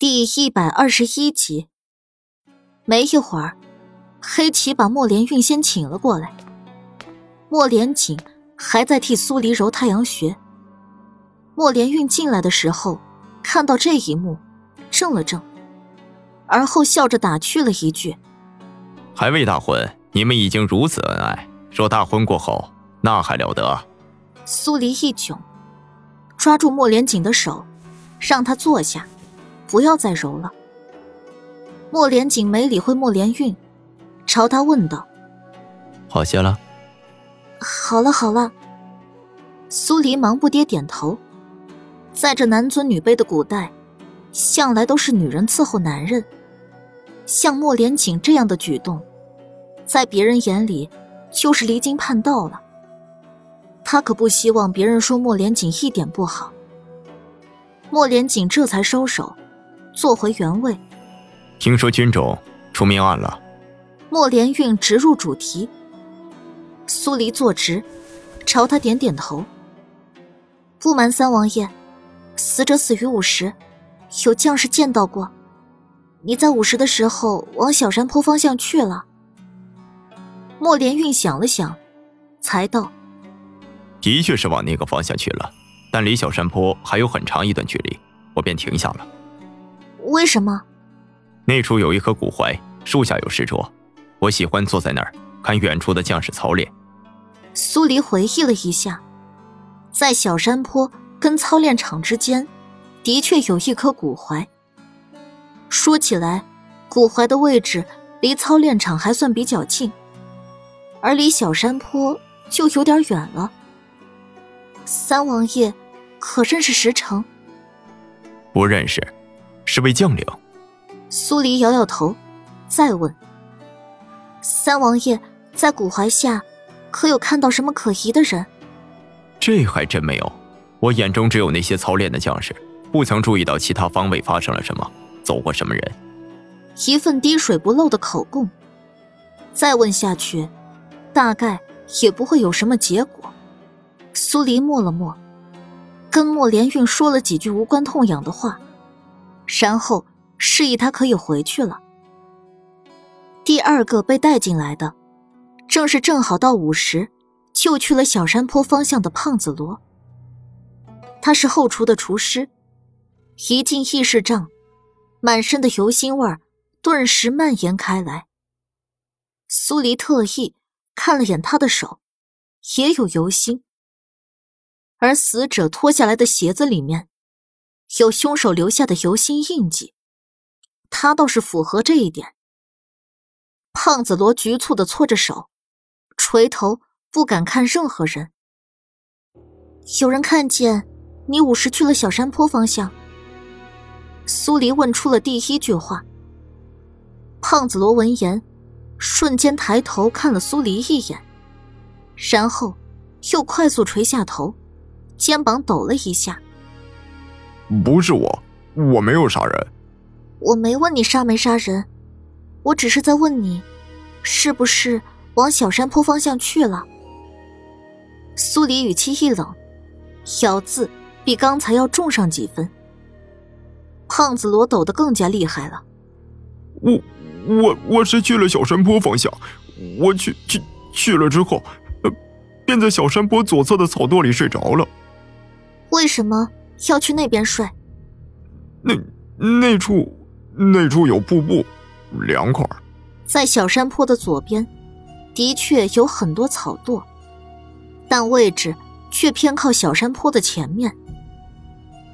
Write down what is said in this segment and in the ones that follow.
第一百二十一集。没一会儿，黑棋把莫连运先请了过来。莫连锦还在替苏黎揉太阳穴。莫连运进来的时候，看到这一幕，怔了怔，而后笑着打趣了一句：“还未大婚，你们已经如此恩爱，若大婚过后，那还了得？”苏黎一窘，抓住莫连锦的手，让他坐下。不要再揉了。莫连锦没理会莫连运，朝他问道：“好些了？”“好了，好了。”苏黎忙不迭点头。在这男尊女卑的古代，向来都是女人伺候男人。像莫连锦这样的举动，在别人眼里就是离经叛道了。他可不希望别人说莫连锦一点不好。莫连锦这才收手。坐回原位。听说军种出命案了。莫连运直入主题。苏黎坐直，朝他点点头。不瞒三王爷，死者死于午时，有将士见到过。你在午时的时候往小山坡方向去了。莫连运想了想，才道：“的确是往那个方向去了，但离小山坡还有很长一段距离，我便停下了。”为什么？那处有一棵古槐，树下有石桌，我喜欢坐在那儿看远处的将士操练。苏黎回忆了一下，在小山坡跟操练场之间，的确有一棵古槐。说起来，古槐的位置离操练场还算比较近，而离小山坡就有点远了。三王爷，可认识石城？不认识。是位将领，苏黎摇摇头，再问：“三王爷在古槐下，可有看到什么可疑的人？”这还真没有，我眼中只有那些操练的将士，不曾注意到其他方位发生了什么，走过什么人。一份滴水不漏的口供，再问下去，大概也不会有什么结果。苏黎默了默，跟莫连运说了几句无关痛痒的话。然后示意他可以回去了。第二个被带进来的，正是正好到午时就去了小山坡方向的胖子罗。他是后厨的厨师，一进议事帐，满身的油腥味顿时蔓延开来。苏黎特意看了眼他的手，也有油腥，而死者脱下来的鞋子里面。有凶手留下的油腥印记，他倒是符合这一点。胖子罗局促的搓着手，垂头不敢看任何人。有人看见你午时去了小山坡方向。苏黎问出了第一句话。胖子罗闻言，瞬间抬头看了苏黎一眼，然后又快速垂下头，肩膀抖了一下。不是我，我没有杀人。我没问你杀没杀人，我只是在问你，是不是往小山坡方向去了？苏黎语气一冷，咬字比刚才要重上几分。胖子罗抖得更加厉害了。我我我是去了小山坡方向，我去去去了之后，呃，便在小山坡左侧的草垛里睡着了。为什么？要去那边睡，那那处那处有瀑布，凉快。在小山坡的左边，的确有很多草垛，但位置却偏靠小山坡的前面。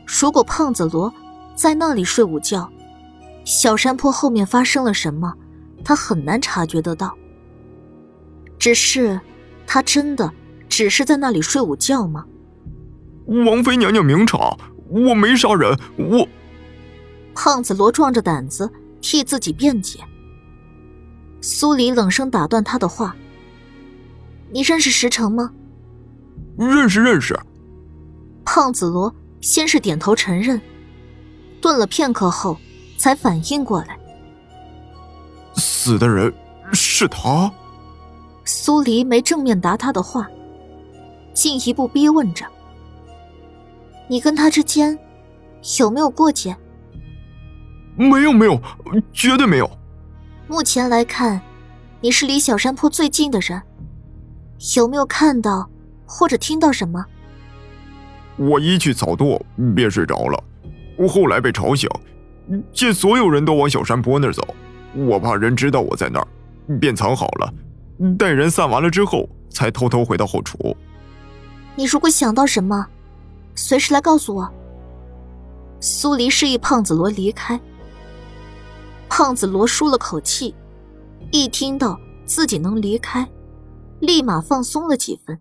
如果胖子罗在那里睡午觉，小山坡后面发生了什么，他很难察觉得到。只是，他真的只是在那里睡午觉吗？王妃娘娘明察，我没杀人，我。胖子罗壮着胆子替自己辩解。苏黎冷声打断他的话：“你认识石城吗？”“认识，认识。”胖子罗先是点头承认，顿了片刻后才反应过来：“死的人是他。”苏黎没正面答他的话，进一步逼问着。你跟他之间有没有过节？没有没有，绝对没有。目前来看，你是离小山坡最近的人，有没有看到或者听到什么？我一去草垛便睡着了，后来被吵醒，见所有人都往小山坡那儿走，我怕人知道我在那儿，便藏好了。待人散完了之后，才偷偷回到后厨。你如果想到什么，随时来告诉我。苏黎示意胖子罗离开。胖子罗舒了口气，一听到自己能离开，立马放松了几分。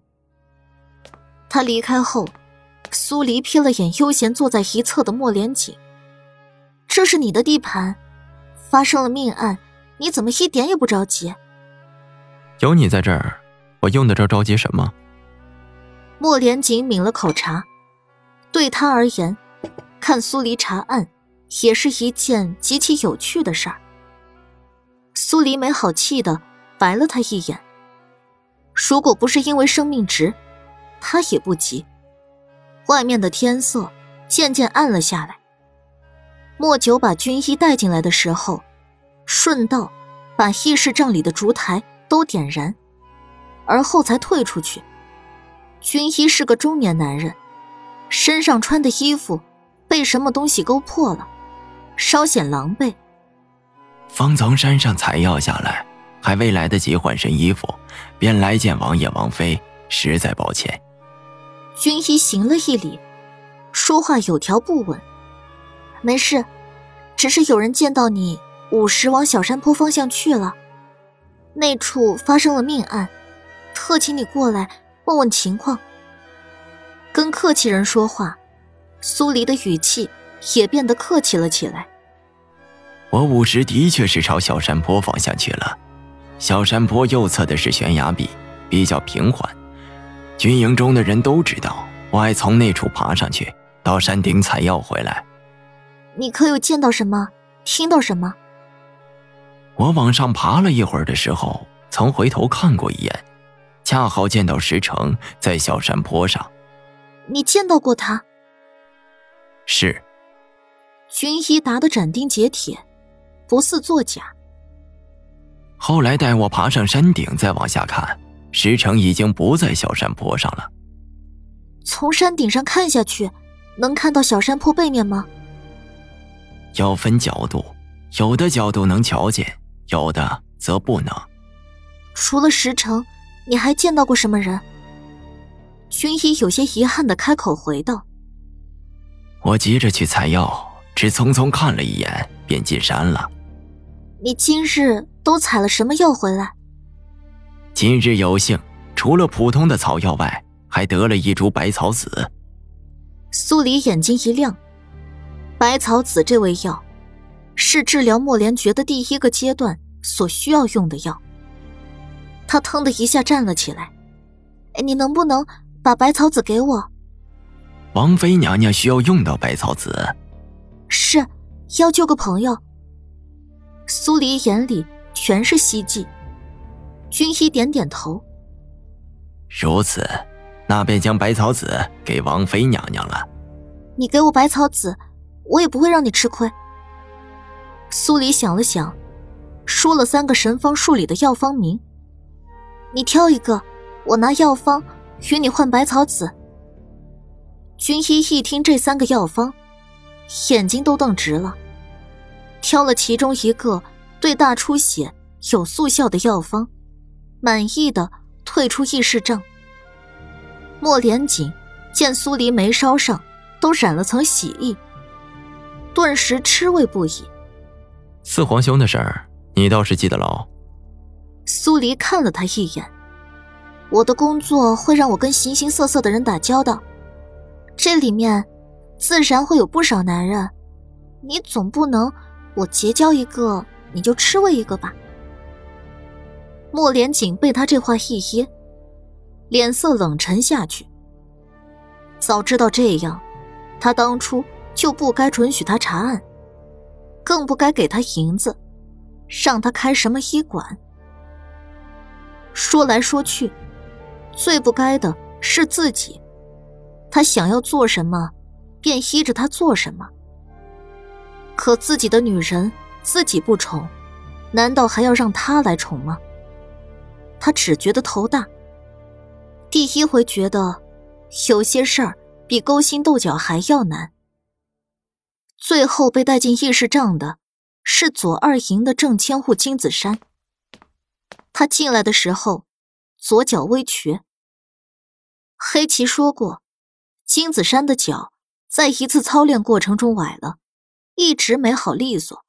他离开后，苏黎瞥了眼悠闲坐在一侧的莫连锦：“这是你的地盘，发生了命案，你怎么一点也不着急？”有你在这儿，我用得着着急什么？莫连锦抿了口茶，对他而言，看苏黎查案。也是一件极其有趣的事儿。苏黎没好气的白了他一眼。如果不是因为生命值，他也不急。外面的天色渐渐暗了下来。莫九把军医带进来的时候，顺道把议事帐里的烛台都点燃，而后才退出去。军医是个中年男人，身上穿的衣服被什么东西勾破了。稍显狼狈。方从山上采药下来，还未来得及换身衣服，便来见王爷王妃，实在抱歉。军医行了一礼，说话有条不紊。没事，只是有人见到你午时往小山坡方向去了，那处发生了命案，特请你过来问问情况。跟客气人说话，苏黎的语气。也变得客气了起来。我午时的确是朝小山坡方向去了，小山坡右侧的是悬崖壁，比较平缓。军营中的人都知道，我爱从那处爬上去，到山顶采药回来。你可有见到什么？听到什么？我往上爬了一会儿的时候，曾回头看过一眼，恰好见到石城在小山坡上。你见到过他？是。军医答得斩钉截铁，不似作假。后来带我爬上山顶，再往下看，石城已经不在小山坡上了。从山顶上看下去，能看到小山坡背面吗？要分角度，有的角度能瞧见，有的则不能。除了石城，你还见到过什么人？军医有些遗憾的开口回道：“我急着去采药。”只匆匆看了一眼，便进山了。你今日都采了什么药回来？今日有幸，除了普通的草药外，还得了一株百草子。苏黎眼睛一亮，百草子这味药，是治疗莫连觉的第一个阶段所需要用的药。他腾的一下站了起来，你能不能把百草子给我？王妃娘娘需要用到百草子。是，要救个朋友。苏黎眼里全是希冀。军医点点头。如此，那便将百草子给王妃娘娘了。你给我百草子，我也不会让你吃亏。苏黎想了想，说了三个神方术里的药方名。你挑一个，我拿药方与你换百草子。军医一听这三个药方。眼睛都瞪直了，挑了其中一个对大出血有速效的药方，满意的退出议事帐。莫连锦见苏黎眉梢上都染了层喜意，顿时吃味不已。四皇兄的事儿，你倒是记得牢。苏黎看了他一眼，我的工作会让我跟形形色色的人打交道，这里面。自然会有不少男人，你总不能我结交一个你就吃我一个吧？莫连锦被他这话一噎，脸色冷沉下去。早知道这样，他当初就不该准许他查案，更不该给他银子，让他开什么医馆。说来说去，最不该的是自己，他想要做什么？便依着他做什么。可自己的女人自己不宠，难道还要让他来宠吗？他只觉得头大。第一回觉得，有些事儿比勾心斗角还要难。最后被带进议事帐的，是左二营的正千户金子山。他进来的时候，左脚微瘸。黑棋说过，金子山的脚在一次操练过程中崴了，一直没好利索。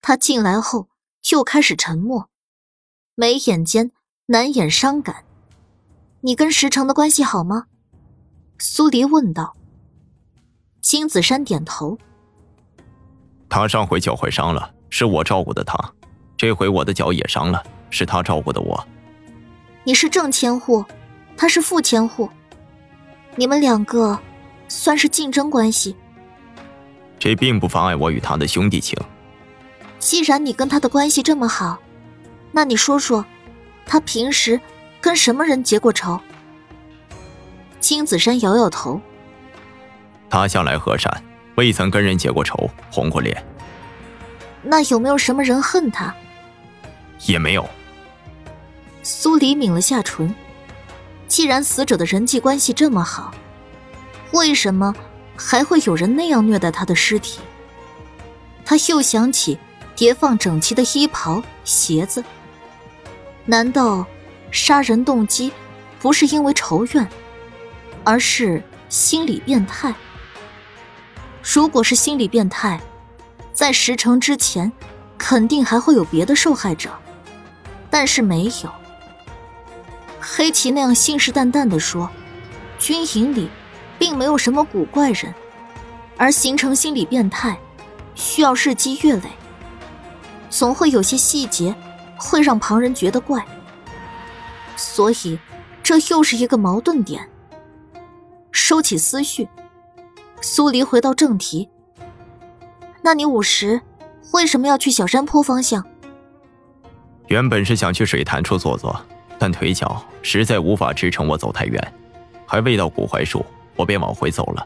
他进来后就开始沉默，眉眼间难掩伤感。你跟石城的关系好吗？苏黎问道。金子山点头。他上回脚踝伤了，是我照顾的他；这回我的脚也伤了，是他照顾的我。你是正千户，他是副千户，你们两个算是竞争关系。这并不妨碍我与他的兄弟情。既然你跟他的关系这么好，那你说说，他平时……跟什么人结过仇？金子山摇摇头。他向来和善，未曾跟人结过仇，红过脸。那有没有什么人恨他？也没有。苏黎抿了下唇。既然死者的人际关系这么好，为什么还会有人那样虐待他的尸体？他又想起叠放整齐的衣袍、鞋子，难道？杀人动机不是因为仇怨，而是心理变态。如果是心理变态，在石城之前，肯定还会有别的受害者，但是没有。黑棋那样信誓旦旦的说，军营里并没有什么古怪人，而形成心理变态，需要日积月累，总会有些细节会让旁人觉得怪。所以，这又是一个矛盾点。收起思绪，苏黎回到正题。那你午时为什么要去小山坡方向？原本是想去水潭处坐坐，但腿脚实在无法支撑我走太远，还未到古槐树，我便往回走了。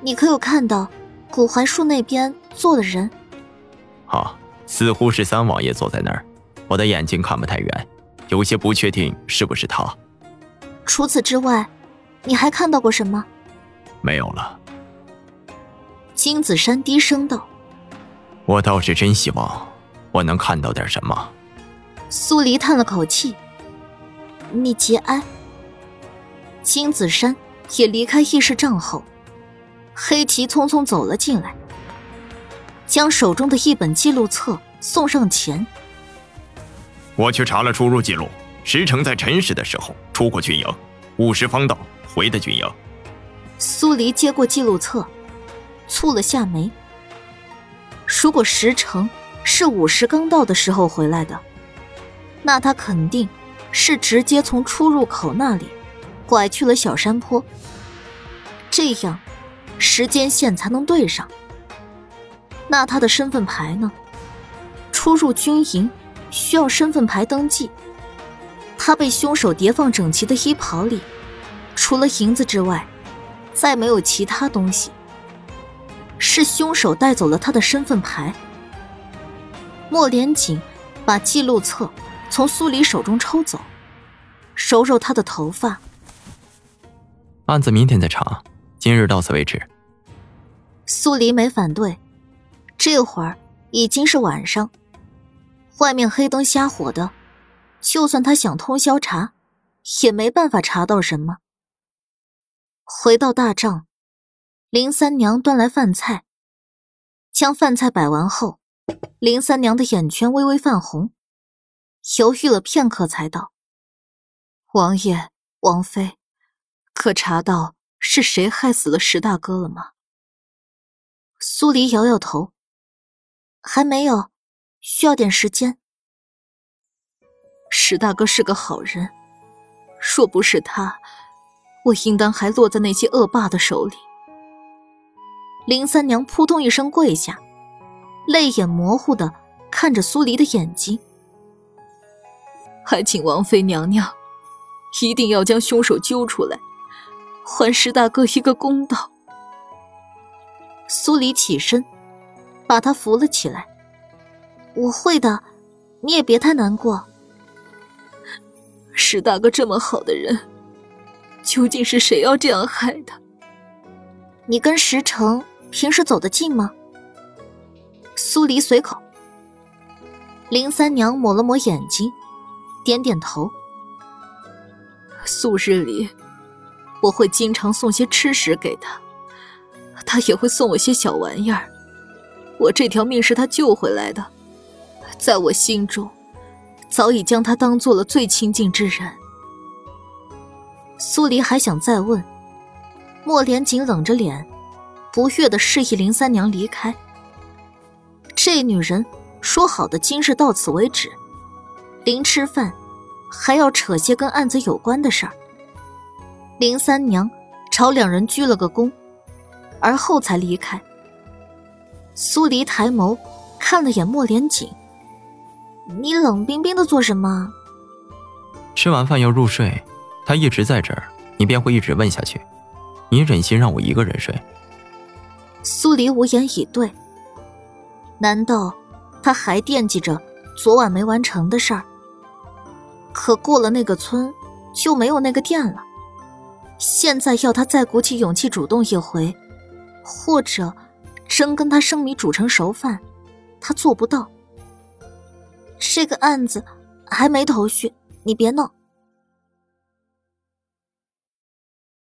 你可有看到古槐树那边坐的人？啊，似乎是三王爷坐在那儿，我的眼睛看不太远。有些不确定是不是他。除此之外，你还看到过什么？没有了。金子山低声道：“我倒是真希望我能看到点什么。”苏黎叹了口气：“你节哀。”金子山也离开议事帐后，黑旗匆匆走了进来，将手中的一本记录册送上前。我去查了出入记录，石城在辰时的时候出过军营，午时方到回的军营。苏黎接过记录册，蹙了下眉。如果石城是午时刚到的时候回来的，那他肯定是直接从出入口那里拐去了小山坡。这样，时间线才能对上。那他的身份牌呢？出入军营。需要身份牌登记。他被凶手叠放整齐的衣袍里，除了银子之外，再没有其他东西。是凶手带走了他的身份牌。莫连锦把记录册从苏黎手中抽走，揉揉他的头发。案子明天再查，今日到此为止。苏黎没反对。这会儿已经是晚上。外面黑灯瞎火的，就算他想通宵查，也没办法查到什么。回到大帐，林三娘端来饭菜，将饭菜摆完后，林三娘的眼圈微微泛红，犹豫了片刻，才道：“王爷、王妃，可查到是谁害死了石大哥了吗？”苏黎摇摇头：“还没有。”需要点时间。石大哥是个好人，若不是他，我应当还落在那些恶霸的手里。林三娘扑通一声跪下，泪眼模糊的看着苏黎的眼睛，还请王妃娘娘一定要将凶手揪出来，还石大哥一个公道。苏黎起身，把他扶了起来。我会的，你也别太难过。石大哥这么好的人，究竟是谁要这样害他？你跟石城平时走得近吗？苏黎随口。林三娘抹了抹眼睛，点点头。素日里，我会经常送些吃食给他，他也会送我些小玩意儿。我这条命是他救回来的，在我心中，早已将他当做了最亲近之人。苏黎还想再问，莫连锦冷着脸，不悦的示意林三娘离开。这女人说好的今日到此为止，临吃饭。还要扯些跟案子有关的事儿。林三娘朝两人鞠了个躬，而后才离开。苏黎抬眸看了眼莫连锦：“你冷冰冰的做什么？”吃完饭要入睡，他一直在这儿，你便会一直问下去。你忍心让我一个人睡？苏黎无言以对。难道他还惦记着昨晚没完成的事儿？可过了那个村，就没有那个店了。现在要他再鼓起勇气主动一回，或者真跟他生米煮成熟饭，他做不到。这个案子还没头绪，你别闹。